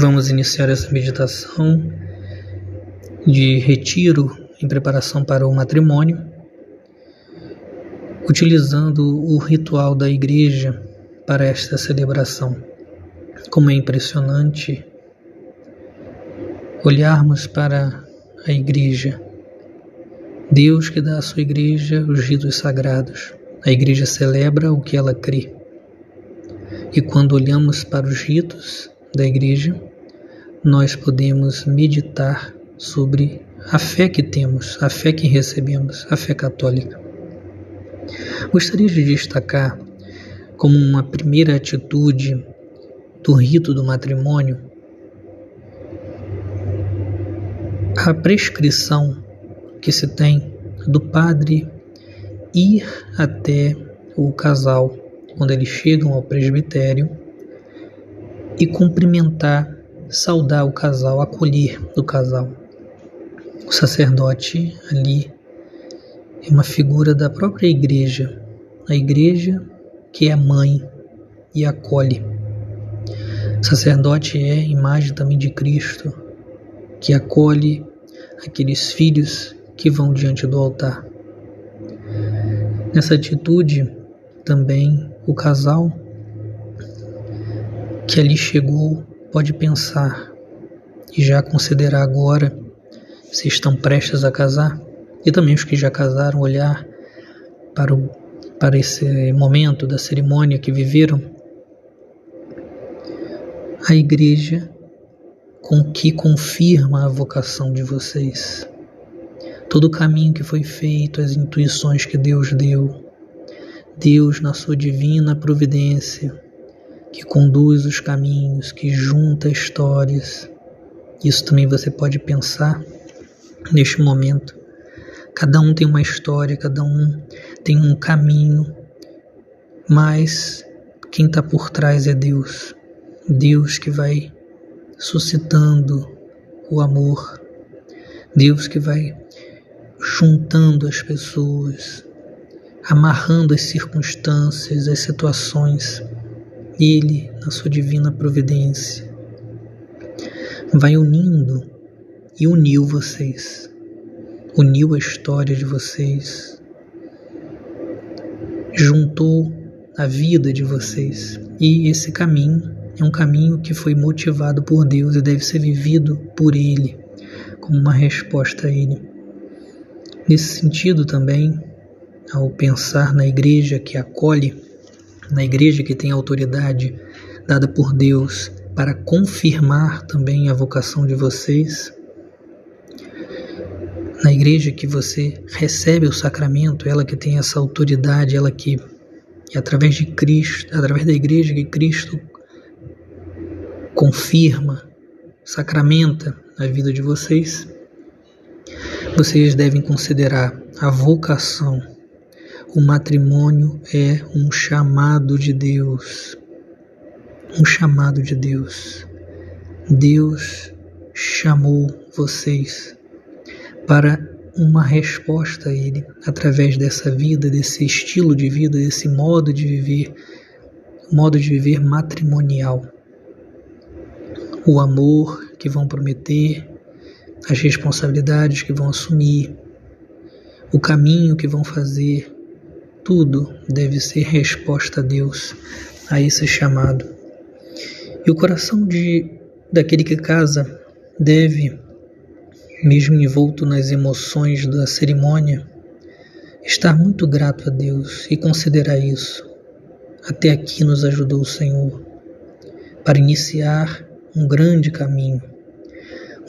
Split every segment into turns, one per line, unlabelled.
Vamos iniciar essa meditação de retiro em preparação para o matrimônio, utilizando o ritual da igreja para esta celebração. Como é impressionante olharmos para a igreja. Deus que dá à sua igreja os ritos sagrados. A igreja celebra o que ela crê. E quando olhamos para os ritos da igreja, nós podemos meditar sobre a fé que temos, a fé que recebemos, a fé católica. Gostaria de destacar como uma primeira atitude do rito do matrimônio a prescrição que se tem do padre ir até o casal quando eles chegam ao presbitério e cumprimentar saudar o casal, acolher o casal. O sacerdote ali é uma figura da própria igreja, a igreja que é mãe e acolhe. O sacerdote é imagem também de Cristo, que acolhe aqueles filhos que vão diante do altar. Nessa atitude, também o casal que ali chegou pode pensar e já considerar agora se estão prestes a casar e também os que já casaram olhar para, o, para esse momento da cerimônia que viveram. A igreja com que confirma a vocação de vocês. Todo o caminho que foi feito, as intuições que Deus deu, Deus, na sua divina providência, que conduz os caminhos, que junta histórias. Isso também você pode pensar neste momento. Cada um tem uma história, cada um tem um caminho, mas quem está por trás é Deus. Deus que vai suscitando o amor, Deus que vai juntando as pessoas, amarrando as circunstâncias, as situações ele, na sua divina providência, vai unindo e uniu vocês, uniu a história de vocês, juntou a vida de vocês. E esse caminho é um caminho que foi motivado por Deus e deve ser vivido por Ele, como uma resposta a Ele. Nesse sentido também, ao pensar na igreja que acolhe na igreja que tem autoridade dada por Deus para confirmar também a vocação de vocês, na igreja que você recebe o sacramento, ela que tem essa autoridade, ela que é através de Cristo, através da igreja que Cristo confirma, sacramenta a vida de vocês, vocês devem considerar a vocação o matrimônio é um chamado de Deus. Um chamado de Deus. Deus chamou vocês para uma resposta a Ele através dessa vida, desse estilo de vida, desse modo de viver, modo de viver matrimonial. O amor que vão prometer, as responsabilidades que vão assumir, o caminho que vão fazer, tudo deve ser resposta a Deus, a esse chamado. E o coração de daquele que casa deve, mesmo envolto nas emoções da cerimônia, estar muito grato a Deus e considerar isso. Até aqui nos ajudou o Senhor para iniciar um grande caminho,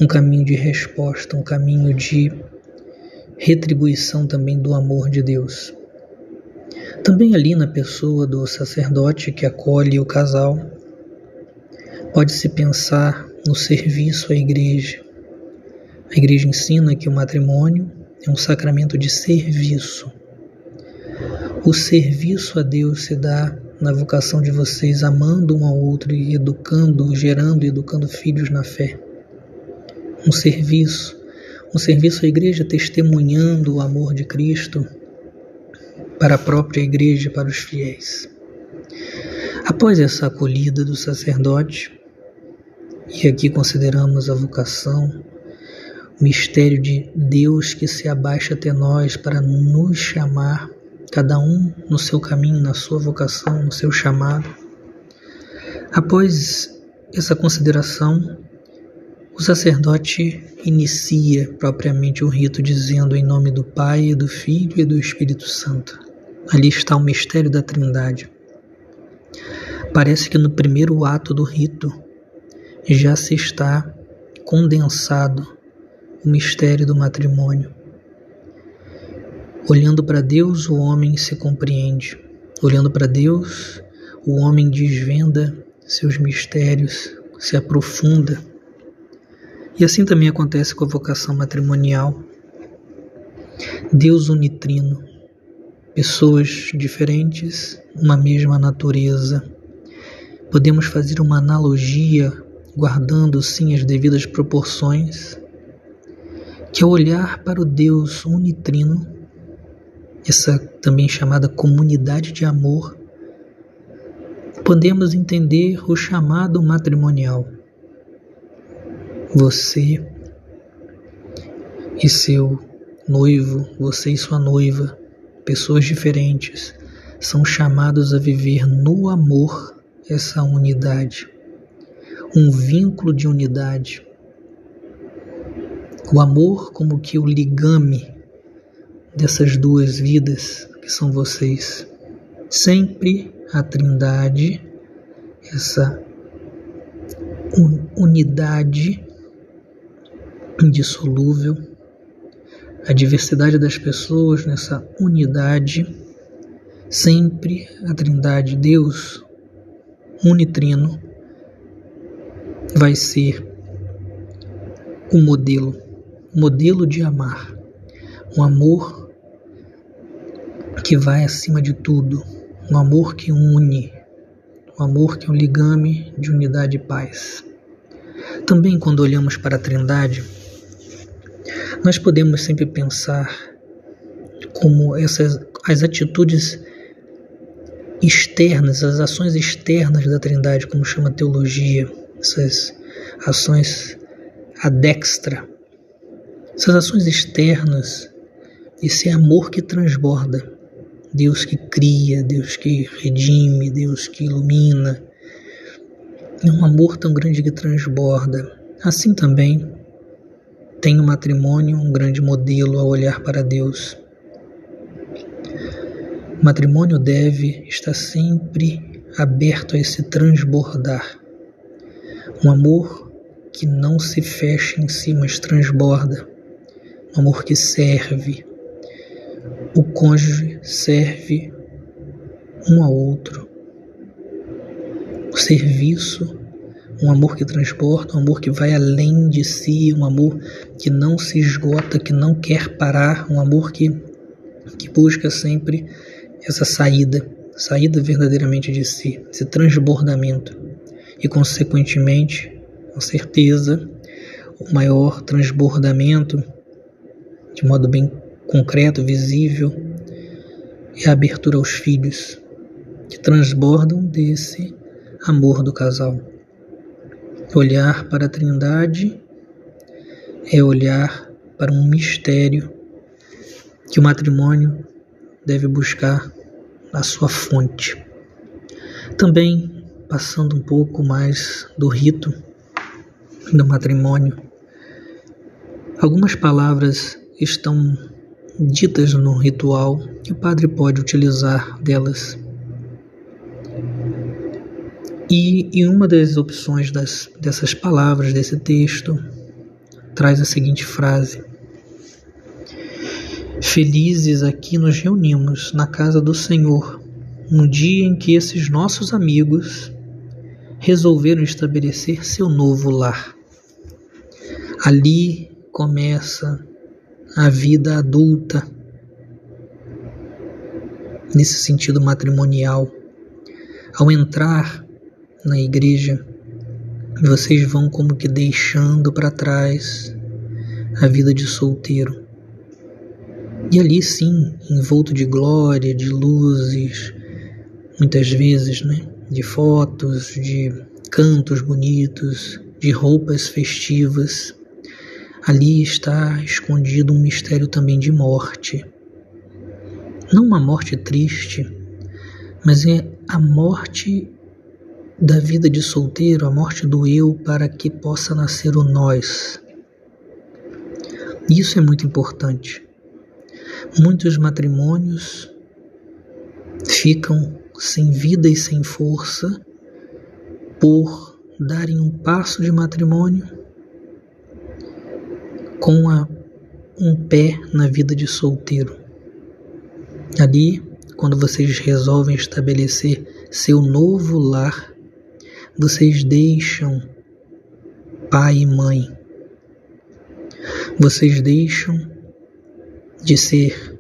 um caminho de resposta, um caminho de retribuição também do amor de Deus. Também ali na pessoa do sacerdote que acolhe o casal, pode-se pensar no serviço à igreja. A igreja ensina que o matrimônio é um sacramento de serviço. O serviço a Deus se dá na vocação de vocês, amando um ao outro e educando, gerando e educando filhos na fé. Um serviço, um serviço à igreja testemunhando o amor de Cristo para a própria igreja, para os fiéis. Após essa acolhida do sacerdote, E aqui consideramos a vocação, o mistério de Deus que se abaixa até nós para nos chamar, cada um no seu caminho, na sua vocação, no seu chamado. Após essa consideração, o sacerdote inicia propriamente o rito dizendo em nome do Pai, do Filho e do Espírito Santo. Ali está o mistério da Trindade. Parece que no primeiro ato do rito já se está condensado o mistério do matrimônio. Olhando para Deus, o homem se compreende. Olhando para Deus, o homem desvenda seus mistérios, se aprofunda e assim também acontece com a vocação matrimonial. Deus unitrino, pessoas diferentes, uma mesma natureza. Podemos fazer uma analogia, guardando sim as devidas proporções, que ao olhar para o Deus unitrino, essa também chamada comunidade de amor, podemos entender o chamado matrimonial você e seu noivo, você e sua noiva, pessoas diferentes, são chamados a viver no amor essa unidade, um vínculo de unidade. O amor como que o ligame dessas duas vidas que são vocês. Sempre a Trindade, essa unidade indissolúvel, a diversidade das pessoas nessa unidade, sempre a Trindade, Deus unitrino, vai ser o modelo, o modelo de amar, um amor que vai acima de tudo, um amor que une, um amor que é um ligame de unidade e paz. Também quando olhamos para a Trindade, nós podemos sempre pensar como essas as atitudes externas, as ações externas da Trindade, como chama a teologia, essas ações adextra, essas ações externas, esse amor que transborda, Deus que cria, Deus que redime, Deus que ilumina, é um amor tão grande que transborda. Assim também tem o matrimônio um grande modelo a olhar para Deus. O matrimônio deve estar sempre aberto a esse transbordar. Um amor que não se fecha em si, mas transborda. Um amor que serve. O cônjuge serve um ao outro. O serviço um amor que transporta, um amor que vai além de si, um amor que não se esgota, que não quer parar, um amor que, que busca sempre essa saída, saída verdadeiramente de si, esse transbordamento. E, consequentemente, com certeza, o maior transbordamento, de modo bem concreto, visível, é a abertura aos filhos, que transbordam desse amor do casal. Olhar para a Trindade é olhar para um mistério que o matrimônio deve buscar na sua fonte. Também passando um pouco mais do rito do matrimônio, algumas palavras estão ditas no ritual e o padre pode utilizar delas e, e uma das opções das, dessas palavras, desse texto, traz a seguinte frase: Felizes aqui nos reunimos na casa do Senhor, no dia em que esses nossos amigos resolveram estabelecer seu novo lar. Ali começa a vida adulta, nesse sentido matrimonial. Ao entrar na igreja, vocês vão como que deixando para trás a vida de solteiro. E ali sim, envolto de glória, de luzes, muitas vezes, né? De fotos, de cantos bonitos, de roupas festivas. Ali está escondido um mistério também de morte. Não uma morte triste, mas é a morte da vida de solteiro, a morte do eu, para que possa nascer o nós. Isso é muito importante. Muitos matrimônios ficam sem vida e sem força por darem um passo de matrimônio com a, um pé na vida de solteiro. Ali, quando vocês resolvem estabelecer seu novo lar, vocês deixam pai e mãe. Vocês deixam de ser,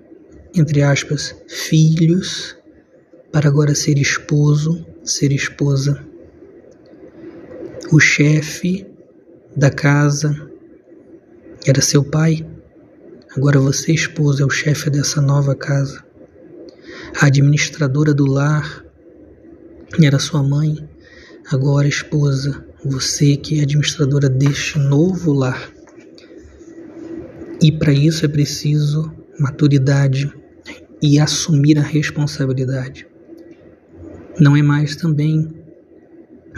entre aspas, filhos para agora ser esposo, ser esposa. O chefe da casa era seu pai, agora você, esposa, é o chefe dessa nova casa. A administradora do lar era sua mãe, Agora, esposa, você que é administradora deste novo lar. E para isso é preciso maturidade e assumir a responsabilidade. Não é mais também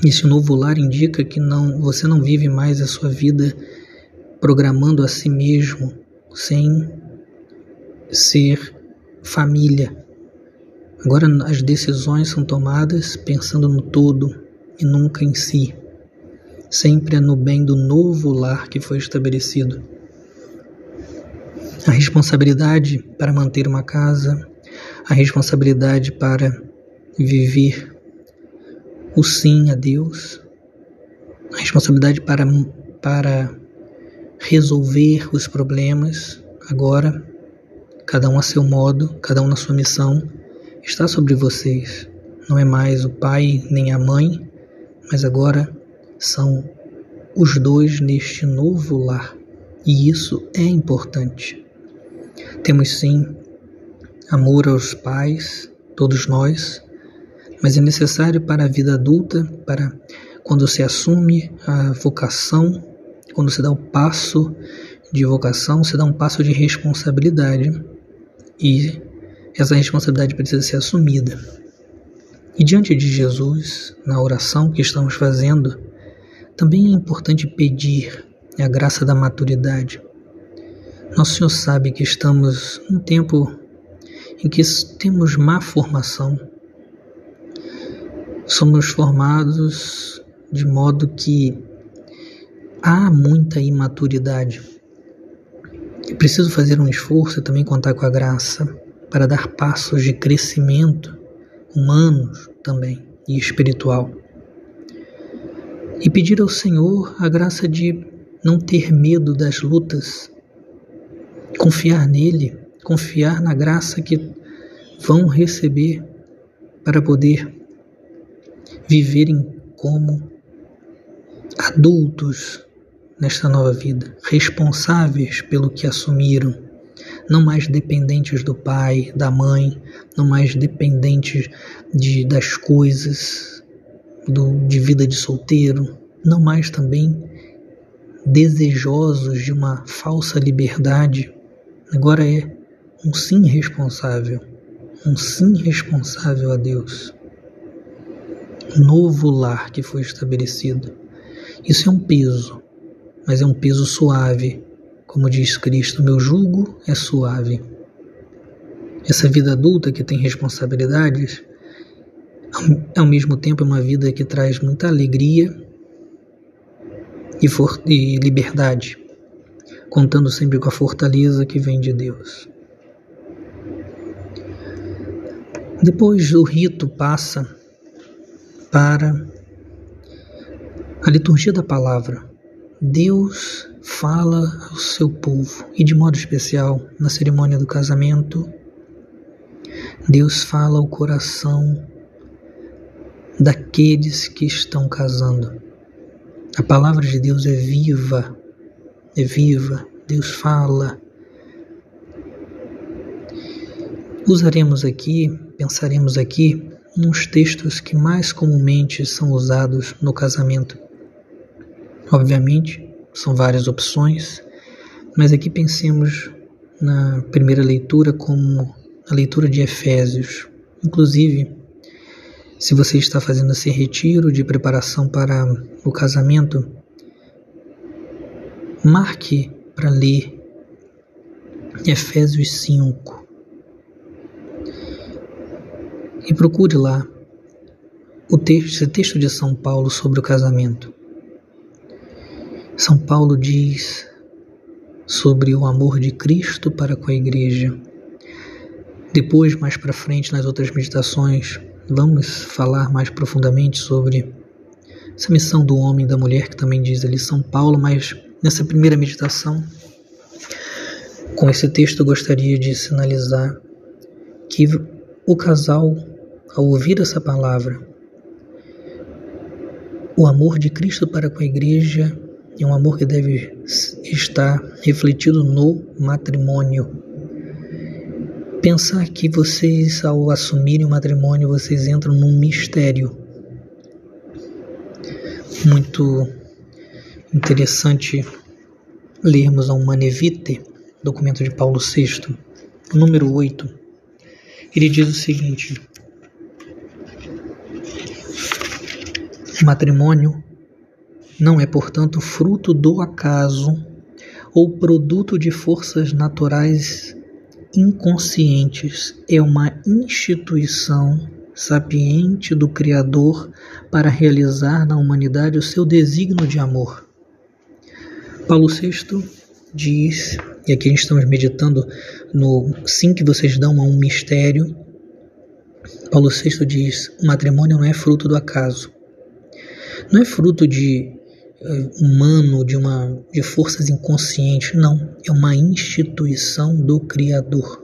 esse novo lar indica que não você não vive mais a sua vida programando a si mesmo sem ser família. Agora as decisões são tomadas pensando no todo, e nunca em si. Sempre é no bem do novo lar que foi estabelecido. A responsabilidade para manter uma casa, a responsabilidade para viver o sim a Deus, a responsabilidade para, para resolver os problemas, agora, cada um a seu modo, cada um na sua missão, está sobre vocês. Não é mais o pai nem a mãe mas agora são os dois neste novo lar, e isso é importante. Temos sim amor aos pais, todos nós, mas é necessário para a vida adulta, para quando se assume a vocação, quando se dá o passo de vocação, se dá um passo de responsabilidade e essa responsabilidade precisa ser assumida. E diante de Jesus, na oração que estamos fazendo, também é importante pedir a graça da maturidade. Nosso Senhor sabe que estamos num tempo em que temos má formação. Somos formados de modo que há muita imaturidade. É preciso fazer um esforço e também contar com a graça para dar passos de crescimento humanos também e espiritual. E pedir ao Senhor a graça de não ter medo das lutas, confiar nele, confiar na graça que vão receber para poder viverem como adultos nesta nova vida, responsáveis pelo que assumiram não mais dependentes do pai, da mãe, não mais dependentes de, das coisas, do, de vida de solteiro, não mais também desejosos de uma falsa liberdade. Agora é um sim responsável, um sim responsável a Deus. Novo lar que foi estabelecido. Isso é um peso, mas é um peso suave, como diz Cristo, meu jugo é suave. Essa vida adulta que tem responsabilidades, ao mesmo tempo é uma vida que traz muita alegria e, e liberdade, contando sempre com a fortaleza que vem de Deus. Depois o rito passa para a liturgia da palavra. Deus fala ao seu povo e, de modo especial, na cerimônia do casamento, Deus fala ao coração daqueles que estão casando. A palavra de Deus é viva, é viva, Deus fala. Usaremos aqui, pensaremos aqui, uns textos que mais comumente são usados no casamento Obviamente, são várias opções, mas aqui pensemos na primeira leitura como a leitura de Efésios. Inclusive, se você está fazendo esse retiro de preparação para o casamento, marque para ler Efésios 5 e procure lá o texto, esse texto de São Paulo sobre o casamento. São Paulo diz sobre o amor de Cristo para com a igreja. Depois, mais para frente, nas outras meditações, vamos falar mais profundamente sobre essa missão do homem e da mulher que também diz ali São Paulo, mas nessa primeira meditação, com esse texto eu gostaria de sinalizar que o casal, ao ouvir essa palavra, o amor de Cristo para com a igreja é um amor que deve estar refletido no matrimônio pensar que vocês, ao assumirem o matrimônio, vocês entram num mistério muito interessante lermos a Manevite, documento de Paulo VI, número 8. Ele diz o seguinte: O matrimônio não é, portanto, fruto do acaso ou produto de forças naturais inconscientes é uma instituição sapiente do Criador para realizar na humanidade o seu desígnio de amor. Paulo VI diz, e aqui estamos meditando no sim que vocês dão a um mistério. Paulo VI diz: o matrimônio não é fruto do acaso, não é fruto de humano, de uma de forças inconscientes, não, é uma instituição do criador.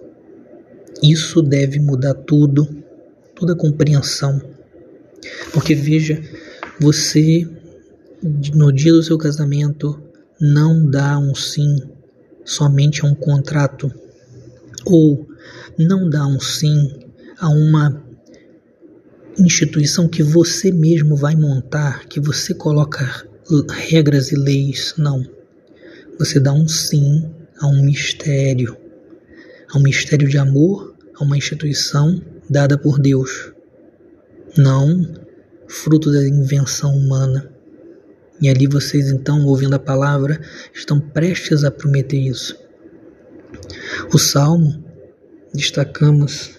Isso deve mudar tudo, toda a compreensão. Porque veja, você no dia do seu casamento não dá um sim somente a um contrato ou não dá um sim a uma instituição que você mesmo vai montar, que você coloca regras e leis, não. Você dá um sim a um mistério, a um mistério de amor, a uma instituição dada por Deus, não fruto da invenção humana. E ali vocês então, ouvindo a palavra, estão prestes a prometer isso. O Salmo, destacamos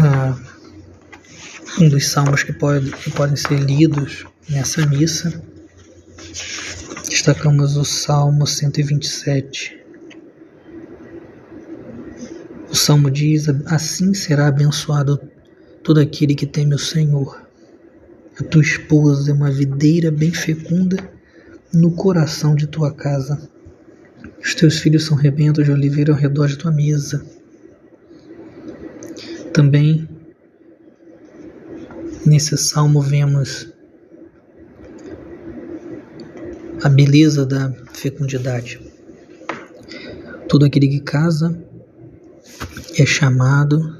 ah, um dos salmos que, pode, que podem ser lidos Nessa missa, destacamos o Salmo 127. O Salmo diz: Assim será abençoado todo aquele que teme o Senhor. A tua esposa é uma videira bem fecunda no coração de tua casa. Os teus filhos são rebentos de oliveira ao redor de tua mesa. Também nesse salmo vemos a beleza da fecundidade. Todo aquele que casa é chamado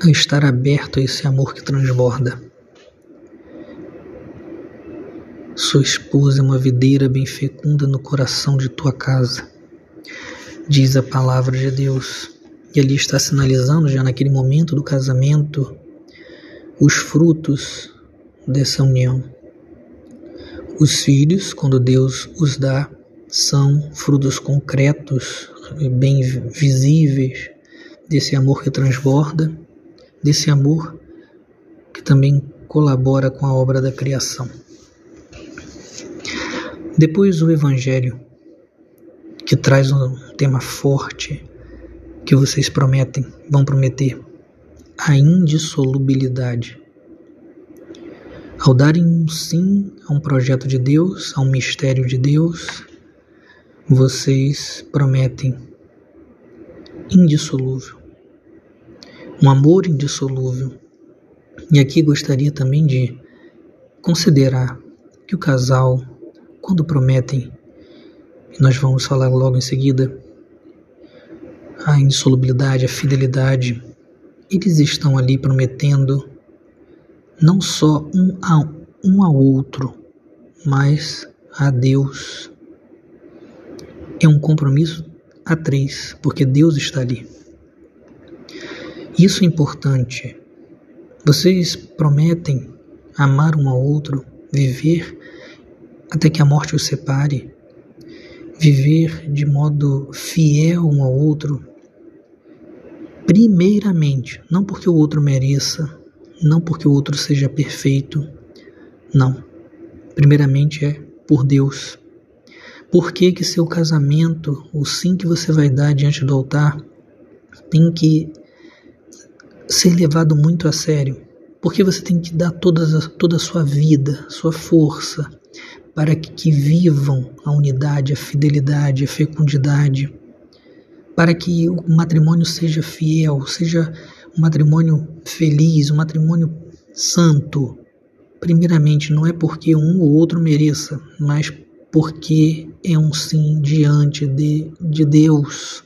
a estar aberto a esse amor que transborda. Sua esposa é uma videira bem fecunda no coração de tua casa, diz a palavra de Deus. E ali está sinalizando, já naquele momento do casamento, os frutos dessa união. Os filhos, quando Deus os dá, são frutos concretos, bem visíveis desse amor que transborda, desse amor que também colabora com a obra da criação. Depois o Evangelho, que traz um tema forte que vocês prometem, vão prometer, a indissolubilidade. Ao darem um sim a um projeto de Deus, a um mistério de Deus, vocês prometem indissolúvel, um amor indissolúvel. E aqui gostaria também de considerar que o casal, quando prometem, e nós vamos falar logo em seguida, a indissolubilidade, a fidelidade, eles estão ali prometendo não só um, um ao outro, mas a Deus. É um compromisso a três, porque Deus está ali. Isso é importante. Vocês prometem amar um ao outro, viver até que a morte os separe, viver de modo fiel um ao outro, primeiramente, não porque o outro mereça, não porque o outro seja perfeito, não. Primeiramente é por Deus. Por que que seu casamento, o sim que você vai dar diante do altar, tem que ser levado muito a sério? Porque você tem que dar toda, toda a sua vida, sua força, para que, que vivam a unidade, a fidelidade, a fecundidade, para que o matrimônio seja fiel, seja um matrimônio feliz, um matrimônio santo. Primeiramente, não é porque um ou outro mereça, mas porque é um sim diante de, de Deus.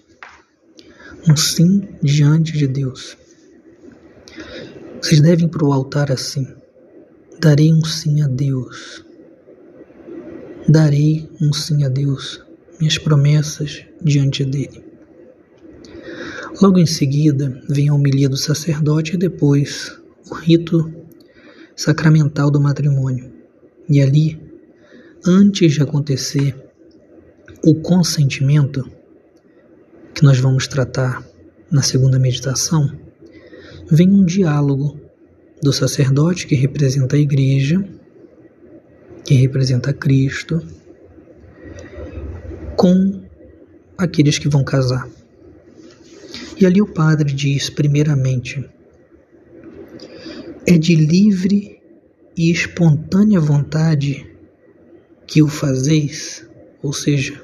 Um sim diante de Deus. Vocês devem para o altar assim: darei um sim a Deus. Darei um sim a Deus, minhas promessas diante dele. Logo em seguida vem a homilia do sacerdote e depois o rito sacramental do matrimônio. E ali, antes de acontecer o consentimento, que nós vamos tratar na segunda meditação, vem um diálogo do sacerdote que representa a igreja, que representa Cristo, com aqueles que vão casar. E ali o padre diz, primeiramente, é de livre e espontânea vontade que o fazeis, ou seja,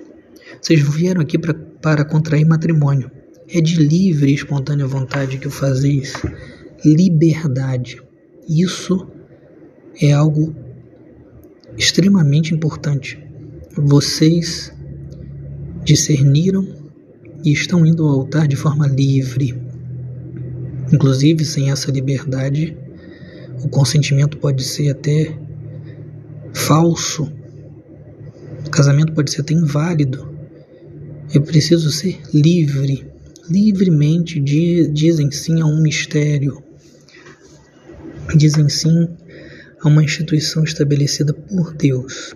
vocês vieram aqui pra, para contrair matrimônio. É de livre e espontânea vontade que o fazeis. Liberdade. Isso é algo extremamente importante. Vocês discerniram e estão indo ao altar de forma livre. Inclusive, sem essa liberdade, o consentimento pode ser até falso. O casamento pode ser até inválido. Eu preciso ser livre. Livremente dizem sim a um mistério. Dizem sim a uma instituição estabelecida por Deus.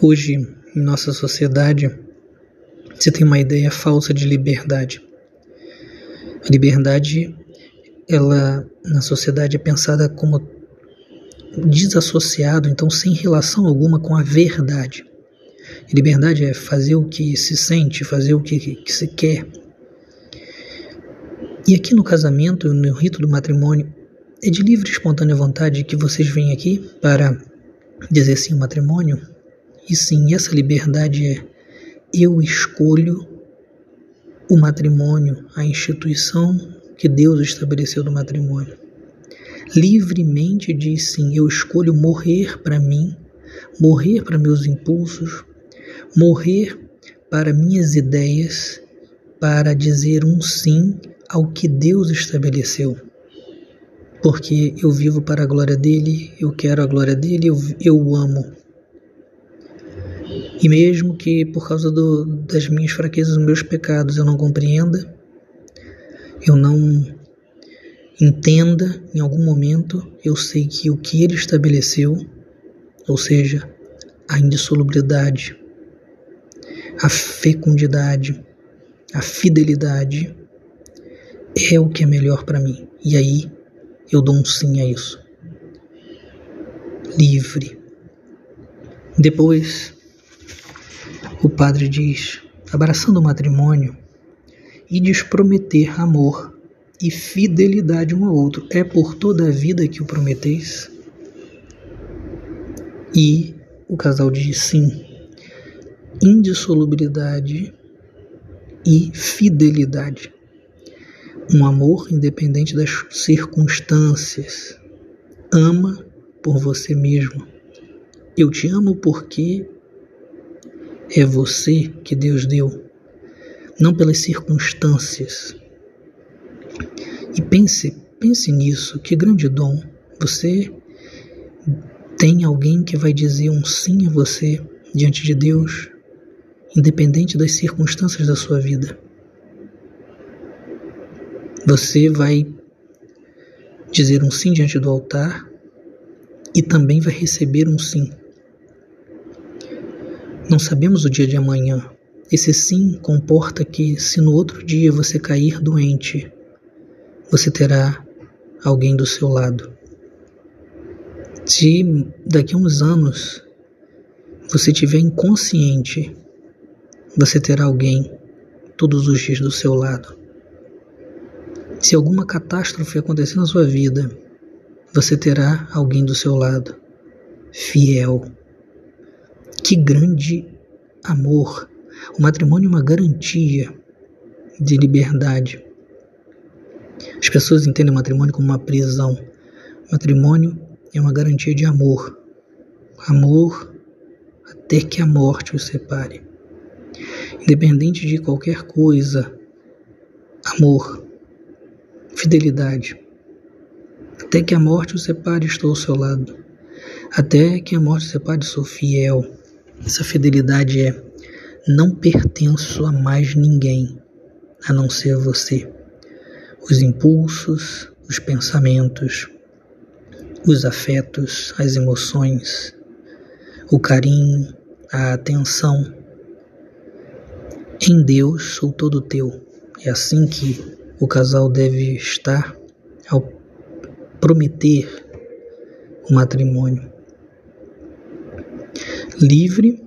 Hoje, em nossa sociedade, você tem uma ideia falsa de liberdade. A liberdade, ela na sociedade é pensada como desassociado, então sem relação alguma com a verdade. E liberdade é fazer o que se sente, fazer o que, que se quer. E aqui no casamento, no rito do matrimônio, é de livre e espontânea vontade que vocês vêm aqui para dizer sim ao matrimônio. E sim, essa liberdade é eu escolho o matrimônio, a instituição que Deus estabeleceu do matrimônio. Livremente diz sim, eu escolho morrer para mim, morrer para meus impulsos, morrer para minhas ideias, para dizer um sim ao que Deus estabeleceu. Porque eu vivo para a glória dele, eu quero a glória dele, eu, eu o amo. E mesmo que por causa do, das minhas fraquezas, dos meus pecados, eu não compreenda, eu não entenda em algum momento, eu sei que o que ele estabeleceu, ou seja, a indissolubilidade, a fecundidade, a fidelidade, é o que é melhor para mim. E aí eu dou um sim a isso. Livre. Depois o padre diz, abraçando o matrimônio, e desprometer amor e fidelidade um ao outro. É por toda a vida que o prometeis? E o casal diz sim. Indissolubilidade e fidelidade. Um amor independente das circunstâncias. Ama por você mesmo. Eu te amo porque é você que Deus deu, não pelas circunstâncias. E pense, pense nisso, que grande dom. Você Tem alguém que vai dizer um sim a você diante de Deus, independente das circunstâncias da sua vida. Você vai dizer um sim diante do altar e também vai receber um sim. Não sabemos o dia de amanhã. Esse sim comporta que, se no outro dia você cair doente, você terá alguém do seu lado. Se daqui a uns anos você estiver inconsciente, você terá alguém todos os dias do seu lado. Se alguma catástrofe acontecer na sua vida, você terá alguém do seu lado, fiel. Que grande amor! O matrimônio é uma garantia de liberdade. As pessoas entendem o matrimônio como uma prisão. O matrimônio é uma garantia de amor. Amor até que a morte os separe. Independente de qualquer coisa, amor, fidelidade. Até que a morte os separe, estou ao seu lado. Até que a morte os separe, sou fiel. Essa fidelidade é: não pertenço a mais ninguém a não ser você. Os impulsos, os pensamentos, os afetos, as emoções, o carinho, a atenção. Em Deus sou todo teu. É assim que o casal deve estar ao prometer o matrimônio. Livre,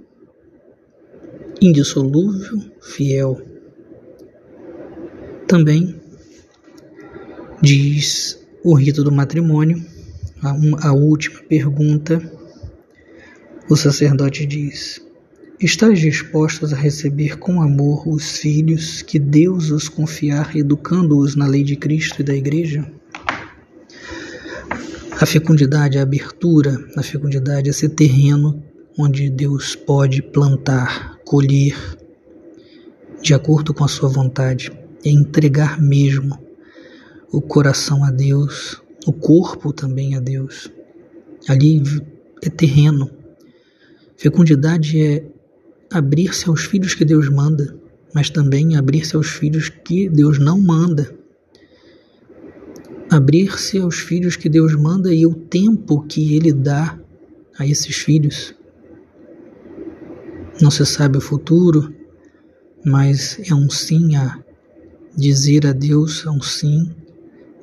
indissolúvel, fiel. Também diz o rito do matrimônio a, a última pergunta, o sacerdote diz: Estás dispostos a receber com amor os filhos que Deus os confiar, educando-os na lei de Cristo e da Igreja? A fecundidade, a abertura, a fecundidade, esse terreno onde Deus pode plantar, colher, de acordo com a sua vontade, é entregar mesmo o coração a Deus, o corpo também a Deus. Ali é terreno. Fecundidade é abrir-se aos filhos que Deus manda, mas também abrir-se aos filhos que Deus não manda. Abrir-se aos filhos que Deus manda e o tempo que Ele dá a esses filhos. Não se sabe o futuro, mas é um sim a dizer a Deus, é um sim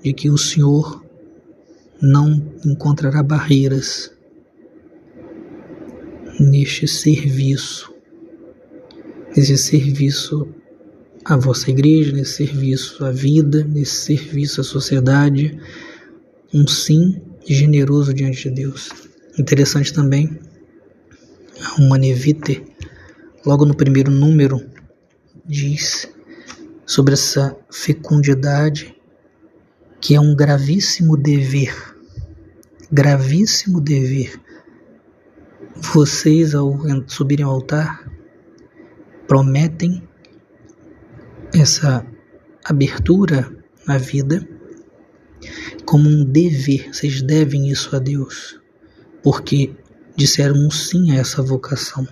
de que o Senhor não encontrará barreiras neste serviço, nesse serviço à vossa igreja, nesse serviço à vida, nesse serviço à sociedade, um sim generoso diante de Deus. Interessante também, a Manevite, logo no primeiro número, diz sobre essa fecundidade que é um gravíssimo dever gravíssimo dever. Vocês, ao subirem ao altar, prometem essa abertura na vida como um dever. Vocês devem isso a Deus, porque disseram um sim a essa vocação.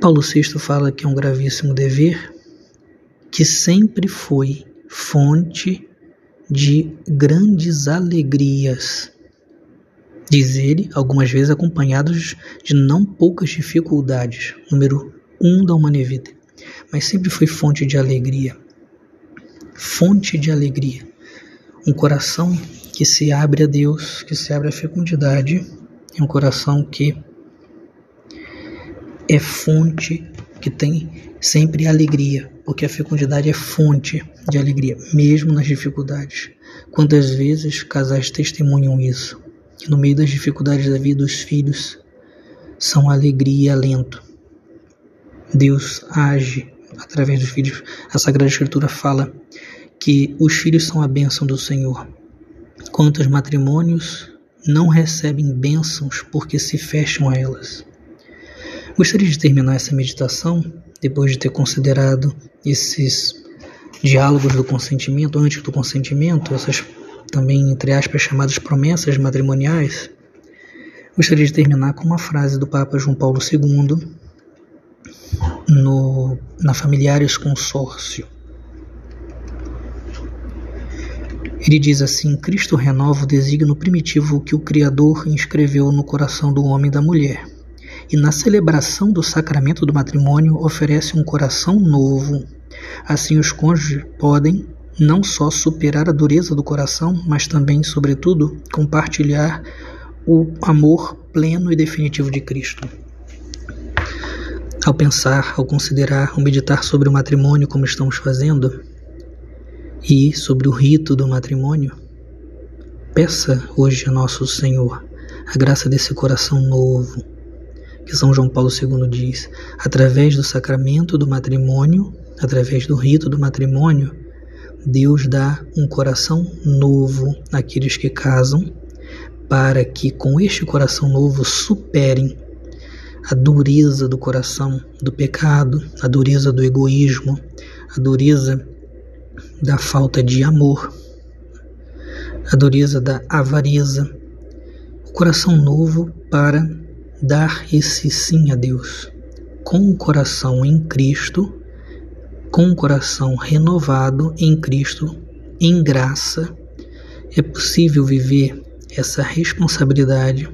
Paulo VI fala que é um gravíssimo dever que sempre foi fonte de grandes alegrias diz ele, algumas vezes acompanhados de não poucas dificuldades. Número um da humanidade, mas sempre foi fonte de alegria. Fonte de alegria. Um coração que se abre a Deus, que se abre à fecundidade, é um coração que é fonte, que tem sempre alegria, porque a fecundidade é fonte de alegria, mesmo nas dificuldades. Quantas vezes casais testemunham isso? que no meio das dificuldades da vida dos filhos são alegria e alento. Deus age através dos filhos. A Sagrada Escritura fala que os filhos são a bênção do Senhor. Quantos matrimônios não recebem bênçãos porque se fecham a elas? Gostaria de terminar essa meditação, depois de ter considerado esses diálogos do consentimento, antes do consentimento, essas também, entre aspas, chamadas promessas matrimoniais, Gostaria de terminar com uma frase do Papa João Paulo II no, na Familiares Consórcio. Ele diz assim: Cristo renova o desígnio primitivo que o Criador inscreveu no coração do homem e da mulher, e na celebração do sacramento do matrimônio oferece um coração novo. Assim, os cônjuges podem não só superar a dureza do coração, mas também, sobretudo, compartilhar o amor pleno e definitivo de Cristo. Ao pensar, ao considerar, ao meditar sobre o matrimônio como estamos fazendo, e sobre o rito do matrimônio, peça hoje a nosso Senhor a graça desse coração novo, que São João Paulo II diz, através do sacramento do matrimônio, através do rito do matrimônio, Deus dá um coração novo àqueles que casam, para que com este coração novo superem a dureza do coração do pecado, a dureza do egoísmo, a dureza da falta de amor, a dureza da avareza, o coração novo para dar esse sim a Deus. Com o coração em Cristo, com o coração renovado em Cristo, em graça, é possível viver essa responsabilidade,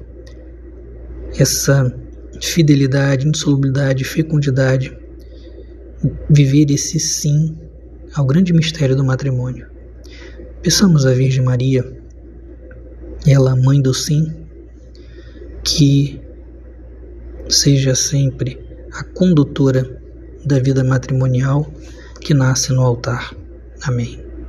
essa fidelidade, insolubilidade, fecundidade, viver esse sim ao grande mistério do matrimônio. Peçamos à Virgem Maria, ela, mãe do sim, que seja sempre a condutora da vida matrimonial que nasce no altar. Amém.